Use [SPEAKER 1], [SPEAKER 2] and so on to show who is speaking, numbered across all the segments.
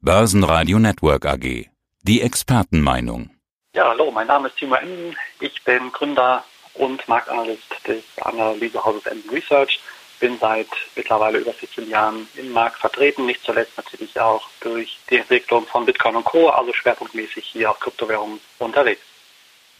[SPEAKER 1] Börsenradio Network AG. Die Expertenmeinung.
[SPEAKER 2] Ja, hallo, mein Name ist Timo Emden. Ich bin Gründer und Marktanalyst des Analysehauses Emden Research. Bin seit mittlerweile über 14 Jahren im Markt vertreten, nicht zuletzt natürlich auch durch die Entwicklung von Bitcoin und Co., also schwerpunktmäßig hier auf Kryptowährungen unterwegs.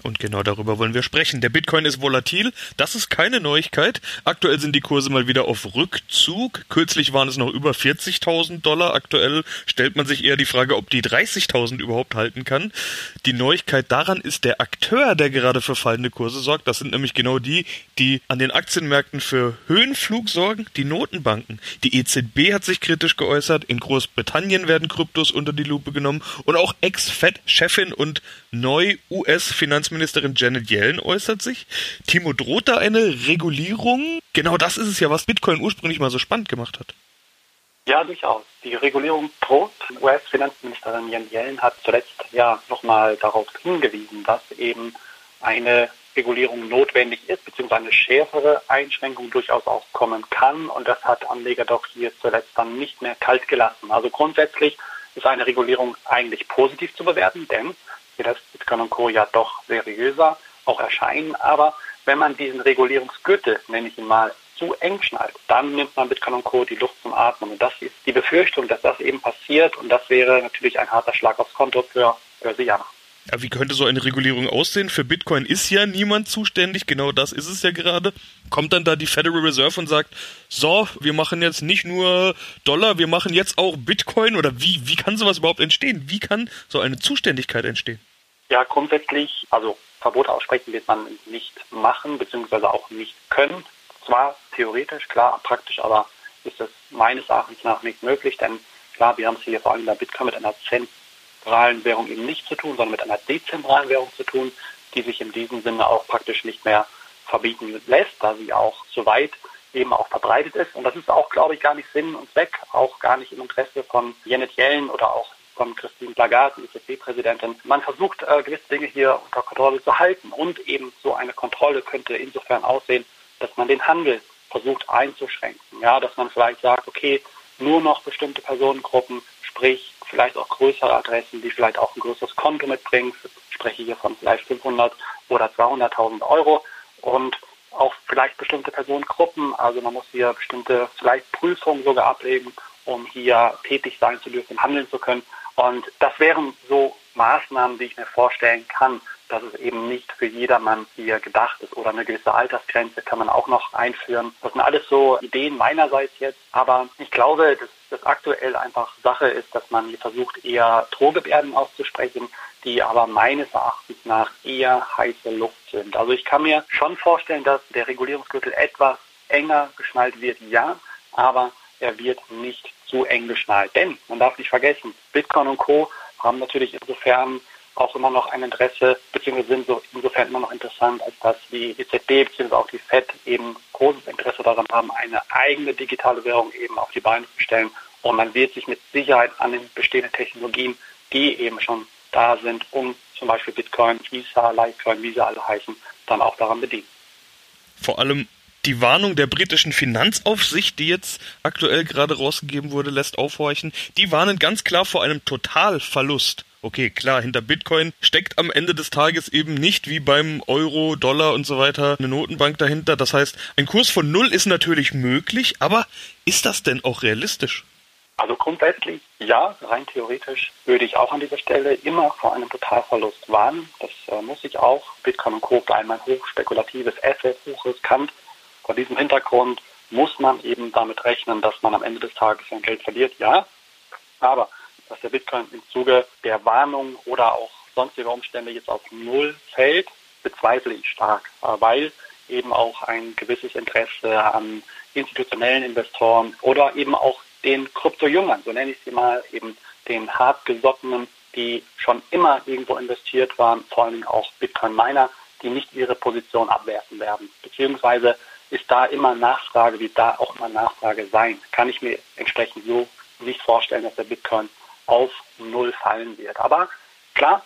[SPEAKER 3] Und genau darüber wollen wir sprechen. Der Bitcoin ist volatil, das ist keine Neuigkeit. Aktuell sind die Kurse mal wieder auf Rückzug. Kürzlich waren es noch über 40.000 Dollar. Aktuell stellt man sich eher die Frage, ob die 30.000 überhaupt halten kann. Die Neuigkeit daran ist der Akteur, der gerade für fallende Kurse sorgt. Das sind nämlich genau die, die an den Aktienmärkten für Höhenflug sorgen, die Notenbanken. Die EZB hat sich kritisch geäußert. In Großbritannien werden Kryptos unter die Lupe genommen. Und auch Ex-Fed-Chefin und neu-US-Finanz Finanzministerin Janet Yellen äußert sich. Timo, droht da eine Regulierung? Genau das ist es ja, was Bitcoin ursprünglich mal so spannend gemacht hat.
[SPEAKER 2] Ja, durchaus. Die Regulierung droht. US-Finanzministerin Janet Yellen hat zuletzt ja nochmal darauf hingewiesen, dass eben eine Regulierung notwendig ist, beziehungsweise eine schärfere Einschränkung durchaus auch kommen kann. Und das hat Anleger doch hier zuletzt dann nicht mehr kalt gelassen. Also grundsätzlich ist eine Regulierung eigentlich positiv zu bewerten, denn das Bitcoin und Co. ja doch seriöser auch erscheinen. Aber wenn man diesen Regulierungsgürtel, nenne ich ihn mal, zu eng schnallt, dann nimmt man Bitcoin und Co. die Luft zum Atmen. Und das ist die Befürchtung, dass das eben passiert. Und das wäre natürlich ein harter Schlag aufs Konto für Börsianer.
[SPEAKER 3] Ja, wie könnte so eine Regulierung aussehen? Für Bitcoin ist ja niemand zuständig, genau das ist es ja gerade. Kommt dann da die Federal Reserve und sagt, so, wir machen jetzt nicht nur Dollar, wir machen jetzt auch Bitcoin oder wie, wie kann sowas überhaupt entstehen? Wie kann so eine Zuständigkeit entstehen?
[SPEAKER 2] Ja, grundsätzlich, also Verbote aussprechen wird man nicht machen, beziehungsweise auch nicht können. Zwar theoretisch, klar, praktisch, aber ist es meines Erachtens nach nicht möglich, denn klar, wir haben es hier vor allem bei Bitcoin mit einer zentralen Währung eben nicht zu tun, sondern mit einer dezentralen Währung zu tun, die sich in diesem Sinne auch praktisch nicht mehr verbieten lässt, da sie auch so weit eben auch verbreitet ist. Und das ist auch, glaube ich, gar nicht Sinn und Zweck, auch gar nicht im Interesse von Janet Yellen oder auch von Christine Lagarde, EZB-Präsidentin. Man versucht, äh, gewisse Dinge hier unter Kontrolle zu halten. Und eben so eine Kontrolle könnte insofern aussehen, dass man den Handel versucht einzuschränken. Ja, dass man vielleicht sagt, okay, nur noch bestimmte Personengruppen, sprich vielleicht auch größere Adressen, die vielleicht auch ein größeres Konto mitbringen. Ich spreche hier von vielleicht 500 oder 200.000 Euro und auch vielleicht bestimmte Personengruppen. Also man muss hier bestimmte vielleicht Prüfungen sogar ablegen, um hier tätig sein zu dürfen, handeln zu können. Und das wären so Maßnahmen, die ich mir vorstellen kann, dass es eben nicht für jedermann hier gedacht ist oder eine gewisse Altersgrenze kann man auch noch einführen. Das sind alles so Ideen meinerseits jetzt, aber ich glaube, dass das aktuell einfach Sache ist, dass man hier versucht, eher Drohgebärden auszusprechen, die aber meines Erachtens nach eher heiße Luft sind. Also ich kann mir schon vorstellen, dass der Regulierungsgürtel etwas enger geschnallt wird, ja, aber er wird nicht zu eng geschnallt. Denn man darf nicht vergessen, Bitcoin und Co. haben natürlich insofern auch immer noch ein Interesse, beziehungsweise sind so insofern immer noch interessant, als dass die EZB beziehungsweise auch die FED eben großes Interesse daran haben, eine eigene digitale Währung eben auf die Beine zu stellen. Und man wird sich mit Sicherheit an den bestehenden Technologien, die eben schon da sind, um zum Beispiel Bitcoin, Visa, Litecoin, wie sie alle heißen, dann auch daran bedienen.
[SPEAKER 3] Vor allem die Warnung der britischen Finanzaufsicht, die jetzt aktuell gerade rausgegeben wurde, lässt aufhorchen. Die warnen ganz klar vor einem Totalverlust. Okay, klar, hinter Bitcoin steckt am Ende des Tages eben nicht wie beim Euro, Dollar und so weiter eine Notenbank dahinter. Das heißt, ein Kurs von Null ist natürlich möglich, aber ist das denn auch realistisch?
[SPEAKER 2] Also grundsätzlich ja, rein theoretisch würde ich auch an dieser Stelle immer vor einem Totalverlust warnen. Das äh, muss ich auch. Bitcoin und Co. bleiben ein hochspekulatives Asset, hochriskant. Vor diesem Hintergrund muss man eben damit rechnen, dass man am Ende des Tages sein Geld verliert, ja. Aber dass der Bitcoin im Zuge der Warnung oder auch sonstiger Umstände jetzt auf Null fällt, bezweifle ich stark, weil eben auch ein gewisses Interesse an institutionellen Investoren oder eben auch den Kryptojüngern, so nenne ich sie mal, eben den hartgesottenen, die schon immer irgendwo investiert waren, vor allem auch Bitcoin-Miner, die nicht ihre Position abwerfen werden, beziehungsweise ist da immer Nachfrage, wird da auch immer Nachfrage sein. Kann ich mir entsprechend so nicht vorstellen, dass der Bitcoin auf Null fallen wird. Aber klar,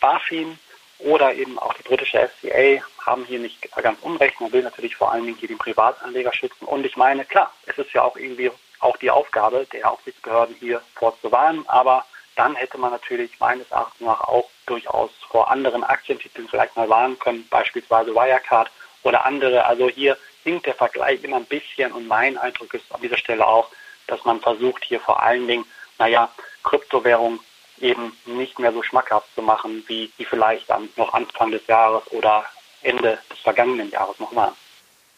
[SPEAKER 2] BaFin oder eben auch die britische FCA haben hier nicht ganz unrecht. Man will natürlich vor allen Dingen hier den Privatanleger schützen. Und ich meine, klar, es ist ja auch irgendwie auch die Aufgabe der Aufsichtsbehörden hier vorzuwarnen. Aber dann hätte man natürlich meines Erachtens nach auch durchaus vor anderen Aktientiteln vielleicht mal warnen können, beispielsweise Wirecard oder andere. Also hier hinkt der Vergleich immer ein bisschen und mein Eindruck ist an dieser Stelle auch, dass man versucht, hier vor allen Dingen, naja, Kryptowährung eben nicht mehr so schmackhaft zu machen, wie die vielleicht dann noch Anfang des Jahres oder Ende des vergangenen Jahres noch waren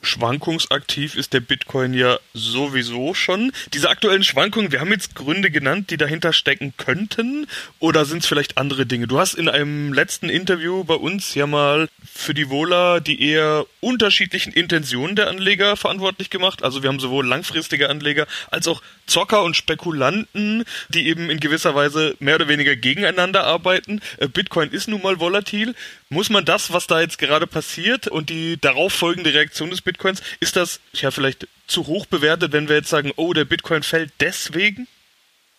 [SPEAKER 3] schwankungsaktiv ist der Bitcoin ja sowieso schon. Diese aktuellen Schwankungen, wir haben jetzt Gründe genannt, die dahinter stecken könnten, oder sind es vielleicht andere Dinge? Du hast in einem letzten Interview bei uns ja mal für die Vola die eher unterschiedlichen Intentionen der Anleger verantwortlich gemacht. Also wir haben sowohl langfristige Anleger als auch Zocker und Spekulanten, die eben in gewisser Weise mehr oder weniger gegeneinander arbeiten. Äh, Bitcoin ist nun mal volatil. Muss man das, was da jetzt gerade passiert und die darauf folgende Reaktion des Bitcoins, ist das ja vielleicht zu hoch bewertet, wenn wir jetzt sagen, oh, der Bitcoin fällt deswegen?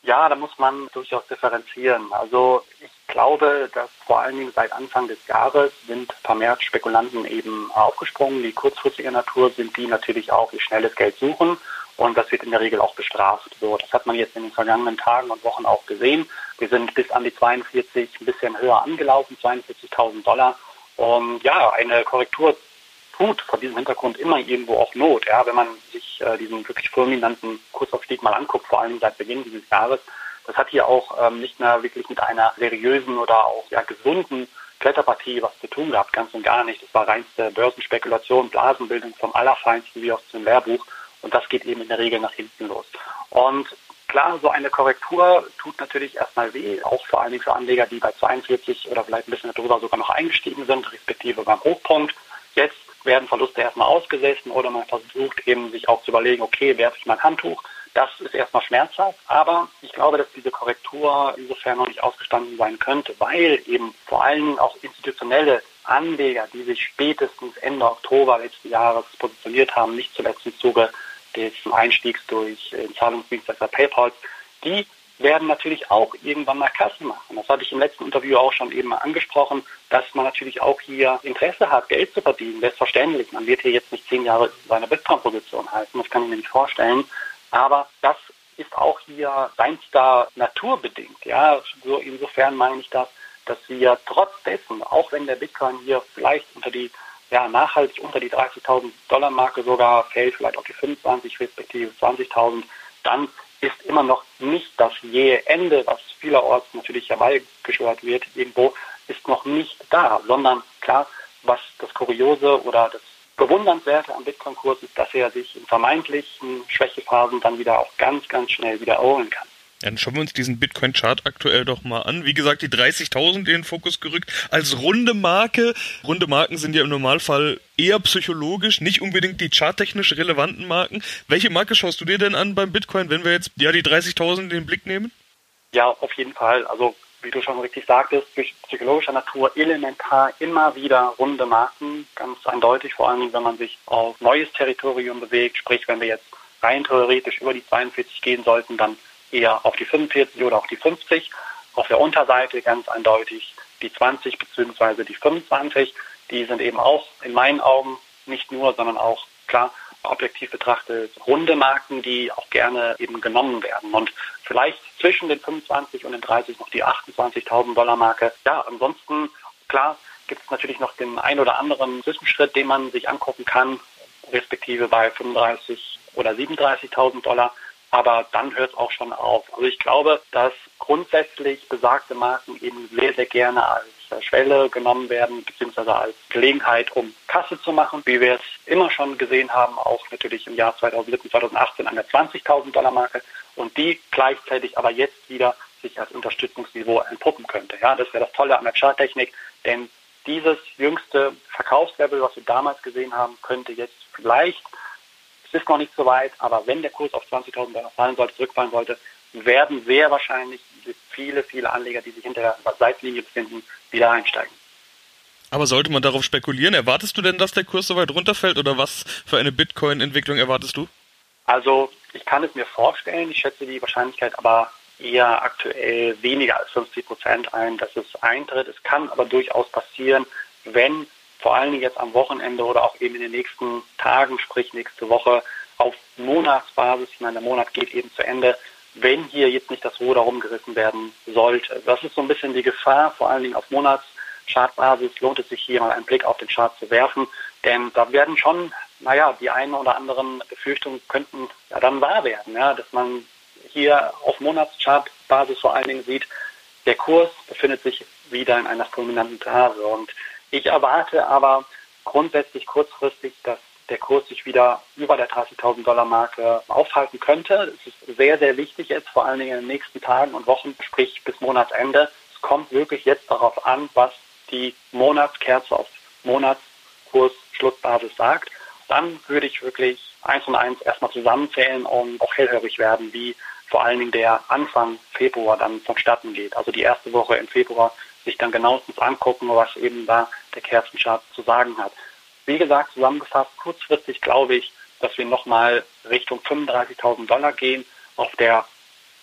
[SPEAKER 2] Ja, da muss man durchaus differenzieren. Also ich glaube, dass vor allen Dingen seit Anfang des Jahres sind vermehrt Spekulanten eben aufgesprungen, die kurzfristiger Natur sind, die natürlich auch ihr schnelles Geld suchen und das wird in der Regel auch bestraft. So, das hat man jetzt in den vergangenen Tagen und Wochen auch gesehen. Wir sind bis an die 42, ein bisschen höher angelaufen, 42.000 Dollar. Und ja, eine Korrektur tut vor diesem Hintergrund immer irgendwo auch Not. Ja, wenn man sich äh, diesen wirklich fulminanten Kursaufstieg mal anguckt, vor allem seit Beginn dieses Jahres, das hat hier auch ähm, nicht mehr wirklich mit einer seriösen oder auch ja, gesunden Kletterpartie was zu tun gehabt, ganz und gar nicht. Das war reinste Börsenspekulation, Blasenbildung vom Allerfeinsten wie aus dem Lehrbuch. Und das geht eben in der Regel nach hinten los. Und klar, so eine Korrektur tut natürlich erstmal weh, auch vor allen Dingen für Anleger, die bei 42 oder vielleicht ein bisschen darüber sogar noch eingestiegen sind, respektive beim Hochpunkt. Jetzt werden Verluste erstmal ausgesessen oder man versucht eben sich auch zu überlegen, okay, werfe ich mein Handtuch. Das ist erstmal schmerzhaft, aber ich glaube, dass diese Korrektur insofern noch nicht ausgestanden sein könnte, weil eben vor allem auch institutionelle Anleger, die sich spätestens Ende Oktober letzten Jahres positioniert haben, nicht zuletzt im Zuge des Einstiegs durch den Zahlungsdienstleister PayPal, die werden natürlich auch irgendwann mal Kasse machen. Das hatte ich im letzten Interview auch schon eben angesprochen, dass man natürlich auch hier Interesse hat, Geld zu verdienen. Selbstverständlich. Man wird hier jetzt nicht zehn Jahre seine Bitcoin-Position halten. Das kann ich mir nicht vorstellen. Aber das ist auch hier reinster naturbedingt. Ja, so insofern meine ich das, dass wir trotz dessen, auch wenn der Bitcoin hier vielleicht unter die ja, nachhaltig unter die 30.000 Dollar Marke sogar fällt, vielleicht auf die 25 respektive 20.000, dann ist immer noch nicht das jähe Ende, was vielerorts natürlich herbeigeschwört wird, irgendwo, ist noch nicht da, sondern klar, was das Kuriose oder das Bewundernswerte am Bitcoin-Kurs ist, dass er sich in vermeintlichen Schwächephasen dann wieder auch ganz, ganz schnell wieder erholen kann.
[SPEAKER 3] Dann schauen wir uns diesen Bitcoin-Chart aktuell doch mal an. Wie gesagt, die 30.000 in den Fokus gerückt als runde Marke. Runde Marken sind ja im Normalfall eher psychologisch, nicht unbedingt die charttechnisch relevanten Marken. Welche Marke schaust du dir denn an beim Bitcoin, wenn wir jetzt ja die 30.000 in den Blick nehmen?
[SPEAKER 2] Ja, auf jeden Fall. Also wie du schon richtig sagtest, durch psychologischer Natur elementar immer wieder runde Marken, ganz eindeutig, vor allem wenn man sich auf neues Territorium bewegt, sprich wenn wir jetzt rein theoretisch über die 42 gehen sollten, dann eher auf die 45 oder auf die 50. Auf der Unterseite ganz eindeutig die 20 bzw. die 25. Die sind eben auch in meinen Augen nicht nur, sondern auch klar objektiv betrachtet runde Marken, die auch gerne eben genommen werden. Und vielleicht zwischen den 25 und den 30 noch die 28.000 Dollar Marke. Ja, ansonsten klar gibt es natürlich noch den ein oder anderen Zwischenschritt, den man sich angucken kann, respektive bei 35 oder 37.000 Dollar aber dann hört es auch schon auf. Also ich glaube, dass grundsätzlich besagte Marken eben sehr, sehr gerne als Schwelle genommen werden, beziehungsweise als Gelegenheit, um Kasse zu machen, wie wir es immer schon gesehen haben, auch natürlich im Jahr 2017, 2018 an der 20.000 Dollar Marke und die gleichzeitig aber jetzt wieder sich als Unterstützungsniveau entpuppen könnte. Ja, das wäre das Tolle an der Charttechnik, denn dieses jüngste Verkaufslevel, was wir damals gesehen haben, könnte jetzt vielleicht ist noch nicht so weit, aber wenn der Kurs auf 20.000 Dollar fallen sollte, zurückfallen sollte, werden sehr wahrscheinlich viele, viele Anleger, die sich hinter der Seitlinie befinden, wieder einsteigen.
[SPEAKER 3] Aber sollte man darauf spekulieren? Erwartest du denn, dass der Kurs so weit runterfällt oder was für eine Bitcoin-Entwicklung erwartest du?
[SPEAKER 2] Also ich kann es mir vorstellen, ich schätze die Wahrscheinlichkeit aber eher aktuell weniger als 50 Prozent ein, dass es eintritt. Es kann aber durchaus passieren, wenn vor allen Dingen jetzt am Wochenende oder auch eben in den nächsten Tagen, sprich nächste Woche, auf Monatsbasis, ich meine, der Monat geht eben zu Ende, wenn hier jetzt nicht das Ruder rumgerissen werden sollte. Das ist so ein bisschen die Gefahr, vor allen Dingen auf Monatschartbasis lohnt es sich hier mal einen Blick auf den Chart zu werfen, denn da werden schon, naja, die einen oder anderen Befürchtungen könnten ja dann wahr werden, ja, dass man hier auf Monatschartbasis vor allen Dingen sieht, der Kurs befindet sich wieder in einer fulminanten Phase. Und ich erwarte aber grundsätzlich kurzfristig, dass der Kurs sich wieder über der 30.000 Dollar Marke aufhalten könnte. Es ist sehr, sehr wichtig jetzt, vor allen Dingen in den nächsten Tagen und Wochen, sprich bis Monatsende. Es kommt wirklich jetzt darauf an, was die Monatskerze auf Monatskurs Schlussbasis sagt. Dann würde ich wirklich eins und eins erstmal zusammenzählen und auch hellhörig werden, wie vor allen Dingen der Anfang Februar dann vonstatten geht. Also die erste Woche im Februar sich dann genauestens angucken, was eben da der Kerzenchart zu sagen hat. Wie gesagt, zusammengefasst, kurzfristig glaube ich, dass wir nochmal Richtung 35.000 Dollar gehen. Auf der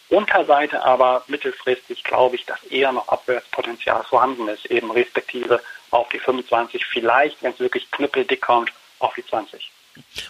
[SPEAKER 2] Unterseite aber mittelfristig glaube ich, dass eher noch Abwärtspotenzial vorhanden ist, eben respektive auf die 25, vielleicht, wenn es wirklich knüppeldick kommt, auf die 20.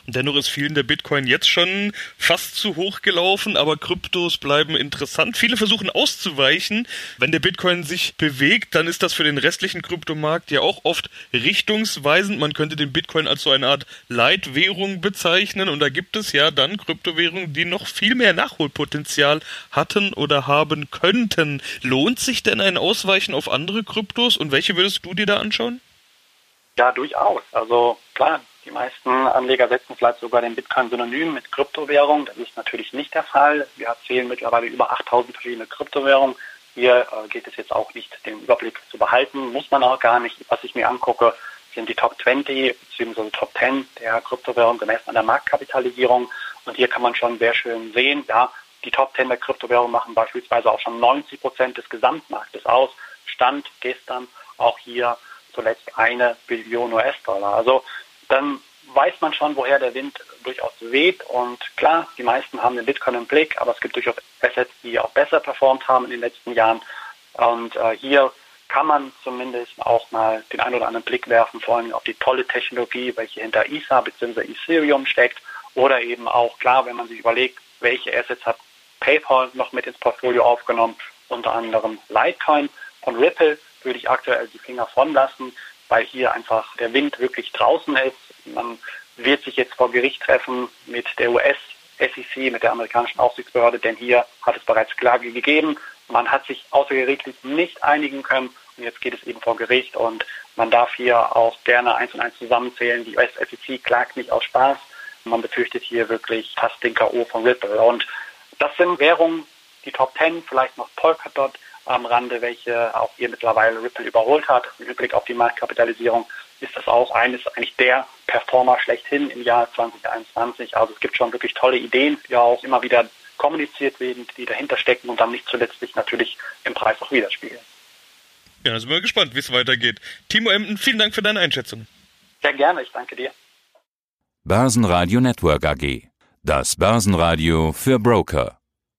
[SPEAKER 3] Und dennoch ist vielen der Bitcoin jetzt schon fast zu hoch gelaufen, aber Kryptos bleiben interessant. Viele versuchen auszuweichen. Wenn der Bitcoin sich bewegt, dann ist das für den restlichen Kryptomarkt ja auch oft richtungsweisend. Man könnte den Bitcoin als so eine Art Leitwährung bezeichnen. Und da gibt es ja dann Kryptowährungen, die noch viel mehr Nachholpotenzial hatten oder haben könnten. Lohnt sich denn ein Ausweichen auf andere Kryptos? Und welche würdest du dir da anschauen?
[SPEAKER 2] Ja, durchaus. Also klar, die meisten Anleger setzen vielleicht sogar den Bitcoin synonym mit Kryptowährung. Das ist natürlich nicht der Fall. Wir erzählen mittlerweile über 8000 verschiedene Kryptowährungen. Hier äh, geht es jetzt auch nicht, den Überblick zu behalten. Muss man auch gar nicht. Was ich mir angucke, sind die Top 20 bzw. Top 10 der Kryptowährung gemessen an der Marktkapitalisierung. Und hier kann man schon sehr schön sehen, ja, die Top 10 der Kryptowährung machen beispielsweise auch schon 90 Prozent des Gesamtmarktes aus. Stand gestern auch hier zuletzt eine Billion US-Dollar. Also dann weiß man schon, woher der Wind durchaus weht. Und klar, die meisten haben den Bitcoin im Blick, aber es gibt durchaus Assets, die auch besser performt haben in den letzten Jahren. Und äh, hier kann man zumindest auch mal den einen oder anderen Blick werfen, vor allem auf die tolle Technologie, welche hinter ISA bzw. Ethereum steckt. Oder eben auch klar, wenn man sich überlegt, welche Assets hat PayPal noch mit ins Portfolio aufgenommen, unter anderem Litecoin. Von Ripple würde ich aktuell die Finger von lassen weil hier einfach der Wind wirklich draußen ist. Man wird sich jetzt vor Gericht treffen mit der US-SEC, mit der amerikanischen Aufsichtsbehörde, denn hier hat es bereits Klage gegeben. Man hat sich außergerichtlich nicht einigen können und jetzt geht es eben vor Gericht und man darf hier auch gerne eins und eins zusammenzählen. Die US-SEC klagt nicht aus Spaß. Man befürchtet hier wirklich fast den K.O. von Ripple. Und das sind Währungen, die Top Ten, vielleicht noch Polkadot, am Rande, welche auch hier mittlerweile Ripple überholt hat. Im Blick auf die Marktkapitalisierung ist das auch eines eigentlich der Performer schlechthin im Jahr 2021. Also es gibt schon wirklich tolle Ideen, die auch immer wieder kommuniziert werden, die dahinter stecken und dann nicht zuletzt sich natürlich im Preis auch widerspiegeln.
[SPEAKER 3] Ja, da sind wir gespannt, wie es weitergeht. Timo Emden, vielen Dank für deine Einschätzung.
[SPEAKER 2] Sehr gerne, ich danke dir.
[SPEAKER 1] Börsenradio Network AG. Das Börsenradio für Broker.